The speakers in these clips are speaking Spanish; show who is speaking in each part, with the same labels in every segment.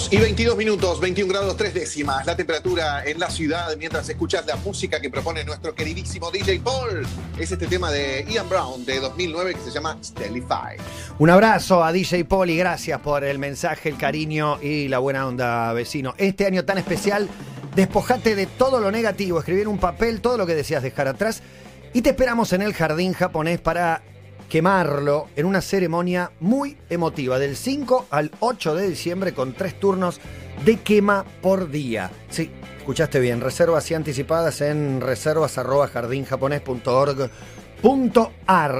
Speaker 1: 2 y 22 minutos, 21 grados 3 décimas, la temperatura en la ciudad mientras escuchas la música que propone nuestro queridísimo DJ Paul. Es este tema de Ian Brown de 2009 que se llama Stellify.
Speaker 2: Un abrazo a DJ Paul y gracias por el mensaje, el cariño y la buena onda, vecino. Este año tan especial, despojate de todo lo negativo, escribir un papel todo lo que deseas dejar atrás y te esperamos en el jardín japonés para quemarlo en una ceremonia muy emotiva, del 5 al 8 de diciembre con tres turnos de quema por día. Sí, escuchaste bien, reservas y anticipadas en reservas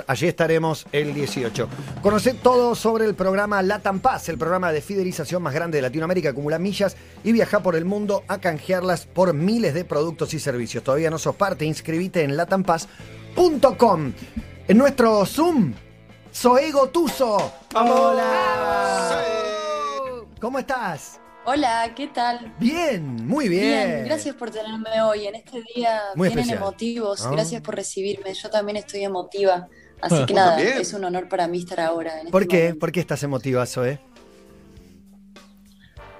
Speaker 2: Allí estaremos el 18. Conoce todo sobre el programa Latam Paz, el programa de fidelización más grande de Latinoamérica. Acumula millas y viaja por el mundo a canjearlas por miles de productos y servicios. Todavía no sos parte, inscribite en latampaz.com. En nuestro Zoom, Soego Tuso. ¡Hola! ¿Cómo estás?
Speaker 3: Hola, ¿qué tal?
Speaker 2: Bien, muy bien.
Speaker 3: Bien, gracias por tenerme hoy en este día. Muy Vienen emotivos, gracias por recibirme. Yo también estoy emotiva. Así que nada, es un honor para mí estar ahora. En este
Speaker 2: ¿Por qué? ¿Por qué estás emotiva, Zoe?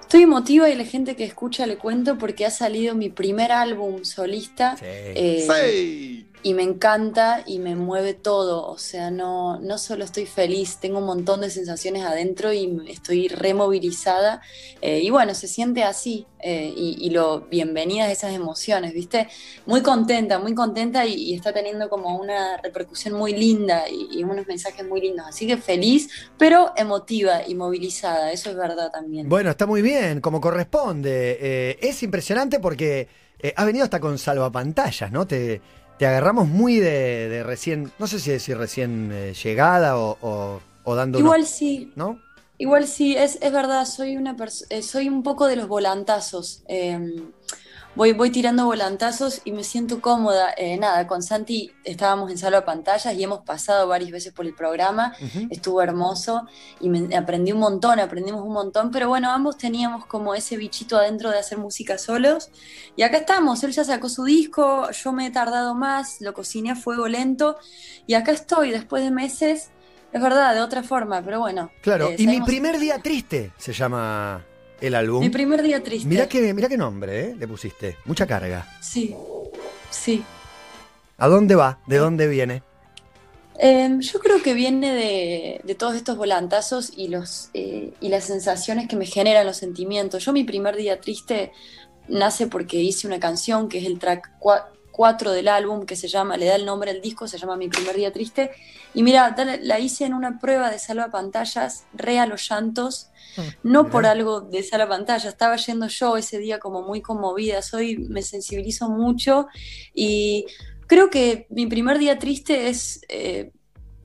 Speaker 3: Estoy emotiva y la gente que escucha le cuento porque ha salido mi primer álbum solista. Sí. Eh, sí y me encanta y me mueve todo, o sea, no, no solo estoy feliz, tengo un montón de sensaciones adentro y estoy removilizada eh, y bueno, se siente así eh, y, lo bienvenidas esas emociones, ¿viste? Muy contenta, muy contenta y, está teniendo como una repercusión muy linda y, unos mensajes muy lindos, así que feliz, pero emotiva y movilizada, eso es verdad también.
Speaker 2: Bueno, está muy bien, como corresponde, eh, es impresionante porque has venido hasta con salvapantallas, ¿no? Te te agarramos muy de, recién, no sé si decir recién eh, llegada o, dando...
Speaker 3: Igual sí. ¿No? Igual sí, es, es verdad, soy, una eh, soy un poco de los volantazos. Em, voy, voy tirando volantazos y me siento cómoda. Eh, nada, con Santi estábamos en sala de pantallas y hemos pasado varias veces por el programa. Estuvo hermoso y me, aprendí un montón, aprendimos un montón. Pero bueno, ambos teníamos como ese bichito adentro de hacer música solos. Y acá estamos, él ya sacó su disco, yo me he tardado más, lo cociné a fuego lento. Y acá estoy, después de meses. Es verdad, de otra forma, pero bueno.
Speaker 2: Claro, eh, y mi primer día triste se llama el álbum.
Speaker 3: Mi primer día triste.
Speaker 2: Mira qué, mira qué nombre, ¿eh? Le pusiste. Mucha carga.
Speaker 3: Sí, sí.
Speaker 2: ¿A dónde va? ¿De dónde viene?
Speaker 3: Em, yo creo que viene de, todos estos volantazos y, los, eh, y las sensaciones que me generan los sentimientos. Yo mi primer día triste nace porque hice una canción que es el track 4 del álbum que se llama, le da el nombre al disco, se llama Mi primer día triste. Y mira, la hice en una prueba de salva pantallas, re a los llantos, mm, no por algo de salva pantalla, estaba yendo yo ese día como muy conmovida, soy, me sensibilizo mucho. Y creo que mi primer día triste es eh,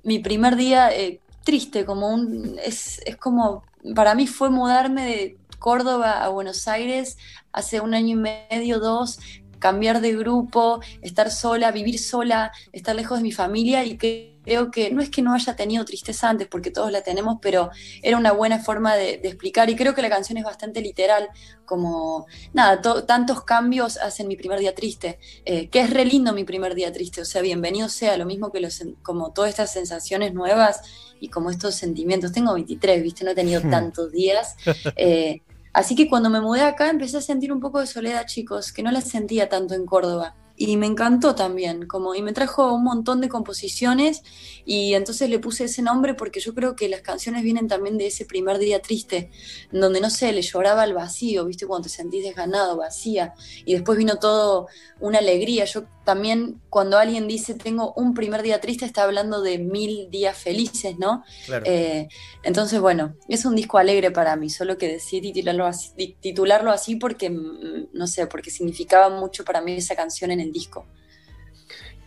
Speaker 3: mi primer día eh, triste, como un, es, es como, para mí fue mudarme de Córdoba a Buenos Aires hace un año y medio, dos, cambiar de grupo, estar sola, vivir sola, estar lejos de mi familia y creo que no es que no haya tenido tristeza antes, porque todos la tenemos, pero era una buena forma de, explicar y creo que la canción es bastante literal, como, nada, tantos cambios hacen mi primer día triste, eh, que es re lindo mi primer día triste, o sea, bienvenido sea, lo mismo que los, como todas estas sensaciones nuevas y como estos sentimientos. Tengo 23, viste, no he tenido hmm. tantos días. Eh, Así que cuando me mudé acá empecé a sentir un poco de soledad, chicos, que no la sentía tanto en Córdoba y me encantó también, como, y me trajo un montón de composiciones y entonces le puse ese nombre porque yo creo que las canciones vienen también de ese primer día triste, donde no sé, le lloraba al vacío, viste, cuando te sentís desganado, vacía, y después vino todo una alegría. Yo también, cuando alguien dice tengo un primer día triste, está hablando de mil días felices, ¿no? Eh, entonces, bueno, es un disco alegre para mí, solo que decidí titularlo así, titularlo así porque, mm, no sé, porque significaba mucho para mí esa canción en el disco.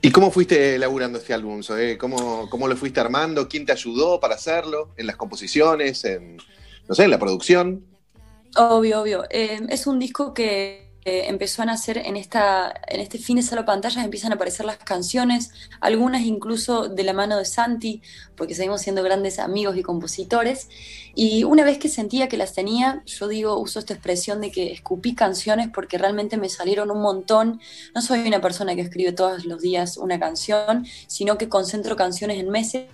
Speaker 1: ¿Y cómo fuiste elaborando este álbum? ¿Cómo, ¿Cómo, lo fuiste armando? ¿Quién te ayudó para hacerlo? ¿En las composiciones? ¿En, no sé, en la producción?
Speaker 3: Obvio, obvio. Eh, es un disco que empezó a nacer en, esta, en este fin de sala pantallas, empiezan a aparecer las canciones, algunas incluso de la mano de Santi, porque seguimos siendo grandes amigos y compositores. Y una vez que sentía que las tenía, yo digo, uso esta expresión de que escupí canciones porque realmente me salieron un montón. No soy una persona que escribe todos los días una canción, sino que concentro canciones en meses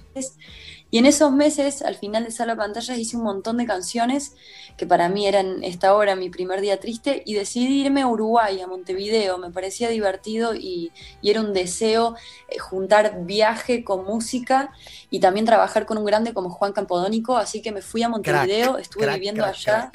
Speaker 3: Y en esos meses, al final de Sala Pantallas, hice un montón de canciones que para mí eran esta hora mi primer día triste y decidí irme a Uruguay, a Montevideo. Me parecía divertido y, era un deseo eh, juntar viaje con música y también trabajar con un grande como Juan Campodónico. Así que me fui a Montevideo, estuve viviendo allá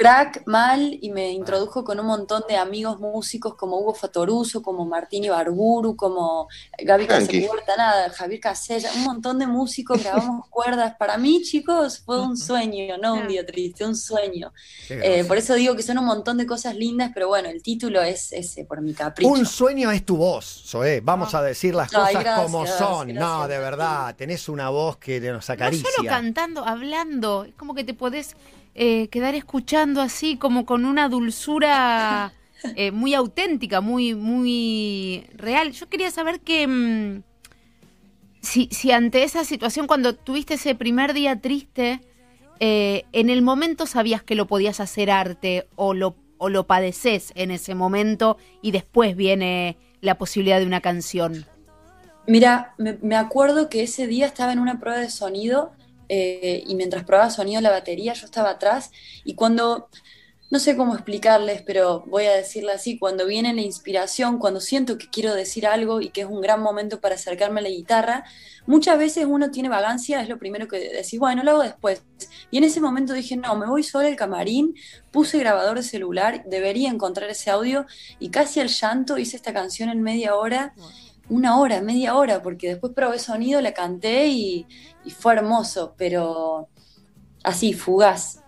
Speaker 3: crack mal y me introdujo con un montón de amigos músicos como Hugo Fatoruso, como Martín Ibarburu, como Gaby Casepuerta, nada, Javier Casella, un montón de músicos, grabamos cuerdas. Para mí, chicos, fue un sueño, no un día triste, un sueño. Eh, por eso digo que son un montón de cosas lindas, pero bueno, el título es ese, por mi capricho.
Speaker 2: Un sueño es tu voz, Zoé. Vamos a decir las cosas como son. no, de verdad, tenés una voz que nos acaricia.
Speaker 4: No solo cantando, hablando, es como que te podés eh, quedar escuchando así como con una dulzura eh, muy auténtica, muy, muy real. Yo quería saber que mm, si, si, ante esa situación, cuando tuviste ese primer día triste, eh, en el momento sabías que lo podías hacer arte o lo, o lo padeces en ese momento y después viene la posibilidad de una canción.
Speaker 3: Mira, me acuerdo que ese día estaba en una prueba de sonido eh, y mientras probaba sonido la batería yo estaba atrás y cuando, no sé cómo explicarles, pero voy a decirlo así, cuando viene la inspiración, cuando siento que quiero decir algo y que es un gran momento para acercarme a la guitarra, muchas veces uno tiene vagancia, es lo primero que decís, bueno, lo hago después. Y en ese momento dije, no, me voy solo al camarín, puse grabador de celular, debería encontrar ese audio y casi al llanto hice esta canción en media hora una hora, media hora, porque después probé sonido, la canté y, fue hermoso, pero así, fugaz.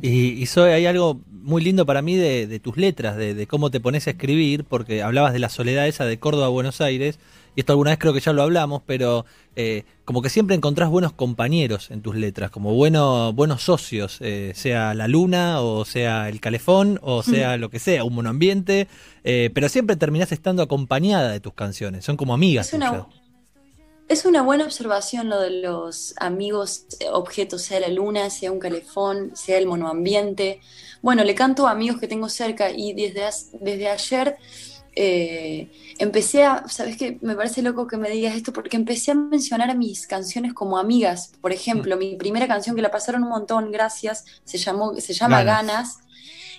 Speaker 5: Y, y hay algo muy lindo para mí de, tus letras, de, cómo te pones a escribir, porque hablabas de la soledad esa de Córdoba a Buenos Aires, y esto alguna vez creo que ya lo hablamos, pero eh, como que siempre encontrás buenos compañeros en tus letras, como bueno, buenos socios, eh, sea la luna, o sea el calefón, o sea lo que sea, un monoambiente, eh, pero siempre terminás estando acompañada de tus canciones, son como amigas.
Speaker 3: Es una, es una buena observación lo de los amigos objetos, sea la luna, sea un calefón, sea el monoambiente. Bueno, le canto a amigos que tengo cerca y desde, desde ayer eh, empecé a, ¿sabes qué? Me parece loco que me digas esto porque empecé a mencionar a mis canciones como amigas. Por ejemplo, mi primera canción que la pasaron un montón, gracias, se, llamó, se llama Ganas.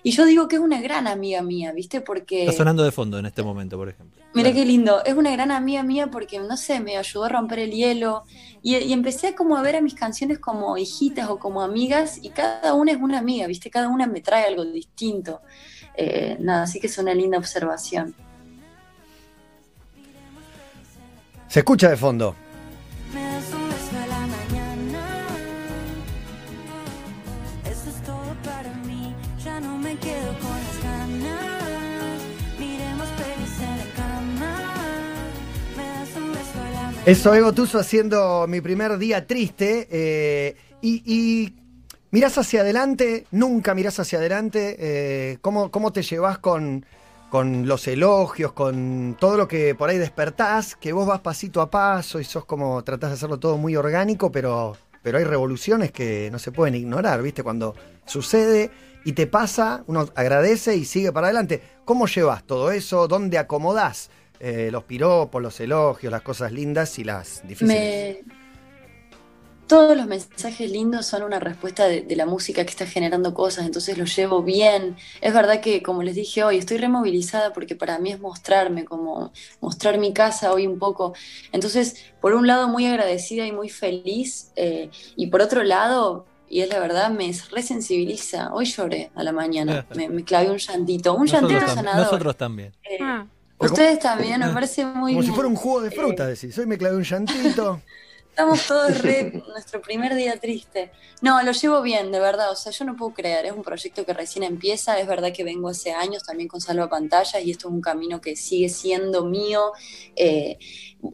Speaker 3: Y yo digo que es una gran amiga mía, ¿viste? Porque...
Speaker 5: Está sonando de fondo en este momento, por ejemplo.
Speaker 3: Mira qué lindo. Es una gran amiga mía porque, no sé, me ayudó a romper el hielo. Y, empecé como a ver a mis canciones como hijitas o como amigas y cada una es una amiga, ¿viste? Cada una me trae algo distinto. Eh, nada, así que es una linda observación.
Speaker 2: Se escucha de fondo. Eso, Ego Tuso haciendo mi primer día triste. Eh, y, y, mirás hacia adelante, nunca mirás hacia adelante. Eh, ¿cómo, ¿Cómo te llevas con, con los elogios, con todo lo que por ahí despertás, que vos vas pasito a paso y sos como tratás de hacerlo todo muy orgánico, pero, pero hay revoluciones que no se pueden ignorar, ¿viste? Cuando sucede y te pasa, uno agradece y sigue para adelante. ¿Cómo llevas todo eso? ¿Dónde acomodás eh, los piropos, los elogios, las cosas lindas y las difíciles?
Speaker 3: Todos los mensajes lindos son una respuesta de, la música que está generando cosas, entonces lo llevo bien. Es verdad que, como les dije hoy, estoy removilizada porque para mí es mostrarme, como mostrar mi casa hoy un poco. Entonces, por un lado, muy agradecida y muy feliz, eh, y por otro lado, y es la verdad, me resensibiliza. Hoy lloré a la mañana, me, me clavé un llantito, un llantito sanador.
Speaker 5: Nosotros también.
Speaker 3: Eh, ah. Ustedes también, me parece muy
Speaker 2: Como
Speaker 3: si
Speaker 2: fuera un jugo de fruta, eh, decís. Hoy me clavé un llantito.
Speaker 3: Estamos todos re, nuestro primer día triste. No, lo llevo bien, de verdad. O sea, yo no puedo creer. Es un proyecto que recién empieza. Es verdad que vengo hace años también con Salva Pantallas y esto es un camino que sigue siendo mío. Eh,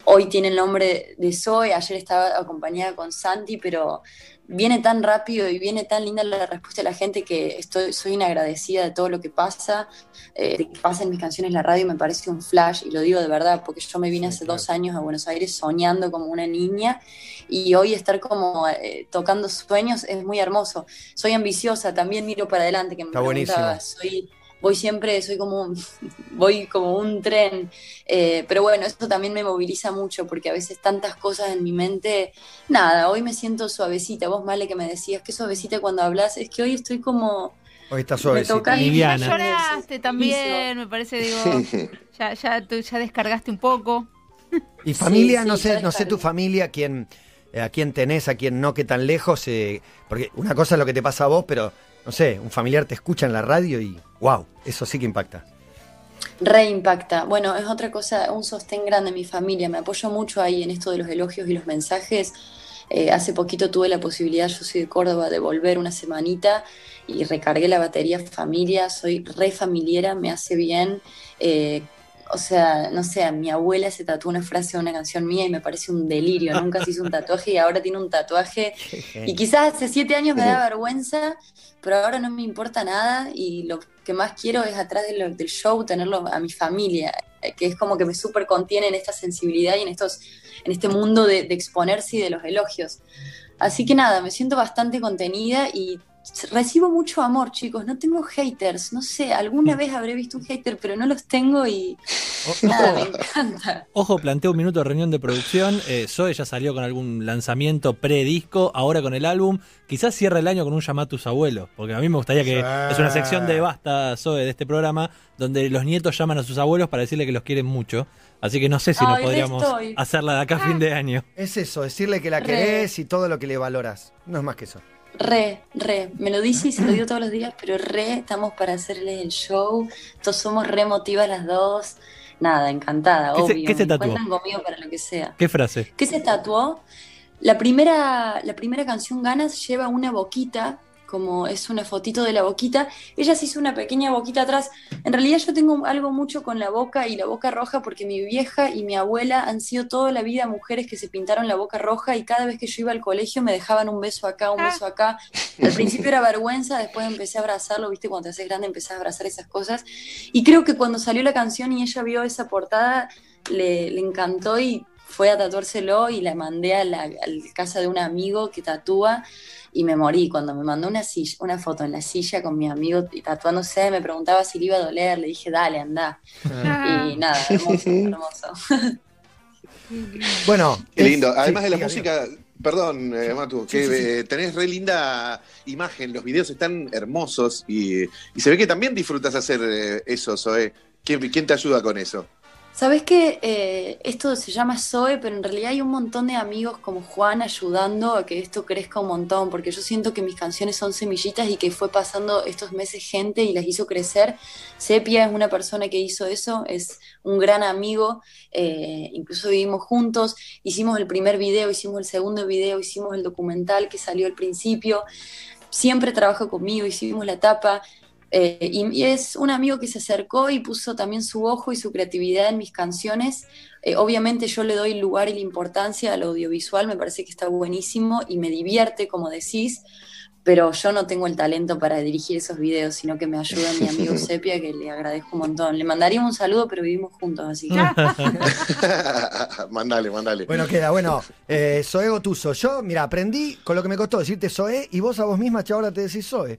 Speaker 3: hoy tiene el nombre de Zoe. Ayer estaba acompañada con Santi, pero viene tan rápido y viene tan linda la respuesta de la gente que estoy, soy inagradecida de todo lo que pasa, eh, de que pasa en mis canciones la radio me parece un flash y lo digo de verdad porque yo me vine hace dos años a Buenos Aires soñando como una niña y hoy estar como eh, tocando sueños es muy hermoso. Soy ambiciosa, también miro para adelante, que me
Speaker 2: Está
Speaker 3: soy voy siempre, soy como un, voy como un tren, eh, pero bueno, esto también me moviliza mucho porque a veces tantas cosas en mi mente, nada, hoy me siento suavecita, vos Male que me decías que suavecita cuando hablas, es que hoy estoy como...
Speaker 2: Hoy está suavecita.
Speaker 4: Y lloraste también, me parece, digo, ya, ya, tú ya descargaste un poco.
Speaker 2: Y familia,
Speaker 3: Sí,
Speaker 2: no sé, no sé tu familia, quién, eh, a quién tenés, a quién no, qué tan lejos, eh, porque una cosa es lo que te pasa a vos, pero no sé, un familiar te escucha en la radio y wow, eso sí que impacta.
Speaker 3: Reimpacta. Bueno, es otra cosa, un sostén grande en mi familia. Me apoyo mucho ahí en esto de los elogios y los mensajes. Eh, hace poquito tuve la posibilidad, yo soy de Córdoba, de volver una semanita y recargué la batería familia. Soy re familiera, me hace bien. Eh, o sea, no sé, mi abuela se tatuó una frase de una canción mía y me parece un delirio. Nunca se hizo un tatuaje y ahora tiene un tatuaje y quizás hace siete años me da vergüenza, pero ahora no me importa nada y lo que más quiero es atrás de lo- del show tenerlo a mi familia, que es como que me súper contiene en esta sensibilidad y en, estos, en este mundo de, de exponerse y de los elogios. Así que nada, me siento bastante contenida y recibo mucho amor, chicos. No tengo haters, no sé, alguna vez habré visto un hater, pero no los tengo y nada, me encanta.
Speaker 5: Ojo, planteo un minuto de reunión de producción. Eh, Zoe ya salió con algún lanzamiento pre-disco, ahora con el álbum. Quizás cierre el año con un llamado a tus abuelos, porque a mí me gustaría que. Es una sección de Basta, Zoe, de este programa, donde los nietos llaman a sus abuelos para decirle que los quieren mucho. Así que no sé si no
Speaker 3: Ay, re
Speaker 5: podríamos hacerla de acá a fin de año.
Speaker 2: Es eso, decirle que la
Speaker 3: Re.
Speaker 2: querés y todo lo que le valoras. No es más que eso.
Speaker 3: Re, re, me lo dice y se lo digo todos los días, pero re, estamos para hacerle el show, todos somos re emotivas las dos, nada, encantada,
Speaker 5: ¿Qué se-
Speaker 3: obvio,
Speaker 5: qué se tatuó?
Speaker 3: cuentan conmigo para lo que sea.
Speaker 5: ¿Qué frase?
Speaker 3: ¿Qué se tatuó? La primera, la primera canción Ganas lleva una boquita, como es una fotito de la boquita. Ella se hizo una pequeña boquita atrás. En realidad yo tengo algo mucho con la boca y la boca roja porque mi vieja y mi abuela han sido toda la vida mujeres que se pintaron la boca roja y cada vez que yo iba al colegio me dejaban un beso acá, un beso acá. Al principio era vergüenza, después empecé a abrazarlo, viste, cuando te haces grande empecé a abrazar esas cosas. Y creo que cuando salió la canción y ella vio esa portada, le, le encantó y fue a tatuárselo y la mandé a la, a la casa de un amigo que tatúa y me morí. Cuando me mandó una, silla, una foto en la silla con mi amigo y tatuándose, me preguntaba si le iba a doler, le dije, dale, anda. Y nada, hermoso, hermoso.
Speaker 2: Bueno,
Speaker 1: Qué lindo.
Speaker 2: sí,
Speaker 1: Además de la música, perdón, eh, Matu, que
Speaker 2: Sí, sí, sí.
Speaker 1: eh, tenés re linda imagen, los videos están hermosos y, y se ve que también disfrutas hacer eh, eso, Zoe. ¿Quién, quién te ayuda con eso?
Speaker 3: ¿Sabes que eh, esto se llama Zoe, pero en realidad hay un montón de amigos como Juan ayudando a que esto crezca un montón, porque yo siento que mis canciones son semillitas y que fue pasando estos meses gente y las hizo crecer. Sepia es una persona que hizo eso, es un gran amigo, eh, incluso vivimos juntos, hicimos el primer video, hicimos el segundo video, hicimos el documental que salió al principio, siempre trabaja conmigo, hicimos la tapa. Eh, y, es un amigo que se acercó y puso también su ojo y su creatividad en mis canciones. Eh, obviamente yo le doy el lugar y la importancia al audiovisual, me parece que está buenísimo y me divierte, como decís, pero yo no tengo el talento para dirigir esos videos, sino que me ayuda mi amigo Sepia, que le agradezco un montón. Le mandaría un saludo, pero vivimos juntos, así que...
Speaker 1: mandale, mandale.
Speaker 2: Bueno, queda, bueno, eh, Zoe Gotuso. Yo, mira, aprendí con lo que me costó decirte Zoe y vos a vos misma, che, ahora te decís Zoe.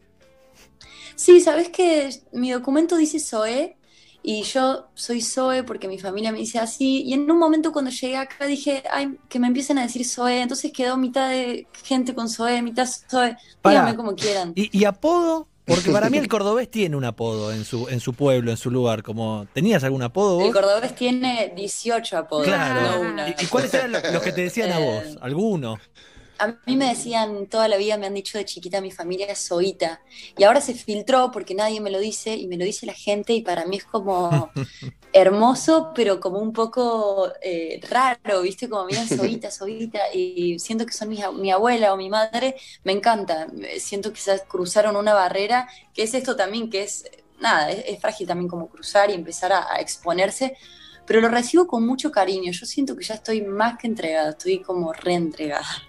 Speaker 3: Sí, sabes que mi documento dice Zoe y yo soy Zoe porque mi familia me dice así. Y en un momento cuando llegué acá dije, ay, que me empiecen a decir Zoe. Entonces quedó mitad de gente con Zoe, mitad Zoe.
Speaker 5: Pará.
Speaker 3: Díganme como quieran.
Speaker 5: ¿Y, y apodo? Porque para mí el cordobés tiene un apodo en su, en su pueblo, en su lugar. Como, ¿Tenías algún apodo
Speaker 3: El cordobés tiene 18 apodos,
Speaker 5: Claro.
Speaker 3: no uno.
Speaker 5: ¿Y, y cuáles eran los, los que te decían a vos?
Speaker 3: Eh,
Speaker 5: ¿Alguno?
Speaker 3: A mí me decían, toda la vida me han dicho de chiquita, mi familia es Zoita. Y ahora se filtró porque nadie me lo dice y me lo dice la gente y para mí es como hermoso, pero como un poco eh, raro, ¿viste? Como miran Zoita, Zoita y siento que son mi, mi abuela o mi madre, me encanta. Siento que se cruzaron una barrera, que es esto también, que es, nada, es, es frágil también como cruzar y empezar a, a exponerse. Pero lo recibo con mucho cariño. Yo siento que ya estoy más que entregada, estoy como reentregada.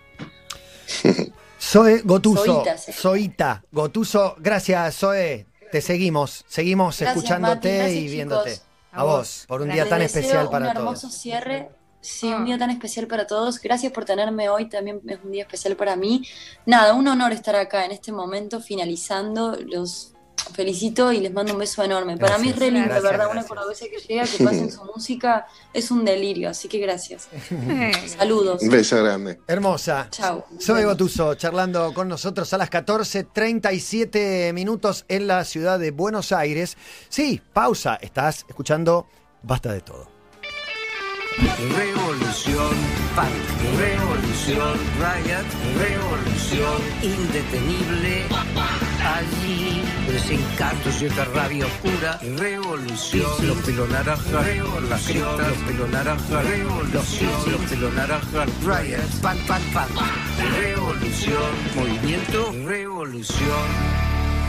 Speaker 2: Zoe Gotuso.
Speaker 3: Zoita, sí.
Speaker 2: Zoita Gotuso. Gracias, Zoe. Te seguimos. Seguimos
Speaker 3: Gracias,
Speaker 2: escuchándote.
Speaker 3: Gracias,
Speaker 2: y viéndote.
Speaker 3: chicos.
Speaker 2: A vos, por un día tan especial para
Speaker 3: un hermoso
Speaker 2: todos.
Speaker 3: cierre. Sí, un día tan especial para todos. Gracias por tenerme hoy. También es un día especial para mí. Nada, un honor estar acá en este momento, finalizando los felicito y les mando un beso enorme. Para mí es re lindo, de
Speaker 2: Gracias,
Speaker 3: verdad, una
Speaker 2: gracias.
Speaker 3: cordobesa que llega, que pasen su música, es un delirio, así que gracias. Saludos.
Speaker 1: Un beso grande.
Speaker 2: Hermosa.
Speaker 3: Chao.
Speaker 2: Soy Gotuso, charlando con nosotros a las 14.37 minutos en la ciudad de Buenos Aires. Sí, pausa. Estás escuchando Basta de todo.
Speaker 6: Revolución, punk, revolución, riot, revolución, indetenible. Allí, desencanto, cierta rabia oscura, revolución. Los pelo naranja, revolución. Los pelo naranja, revolución. Los pelo naranja, riot, pan, pan, pan. Revolución, movimiento, revolución.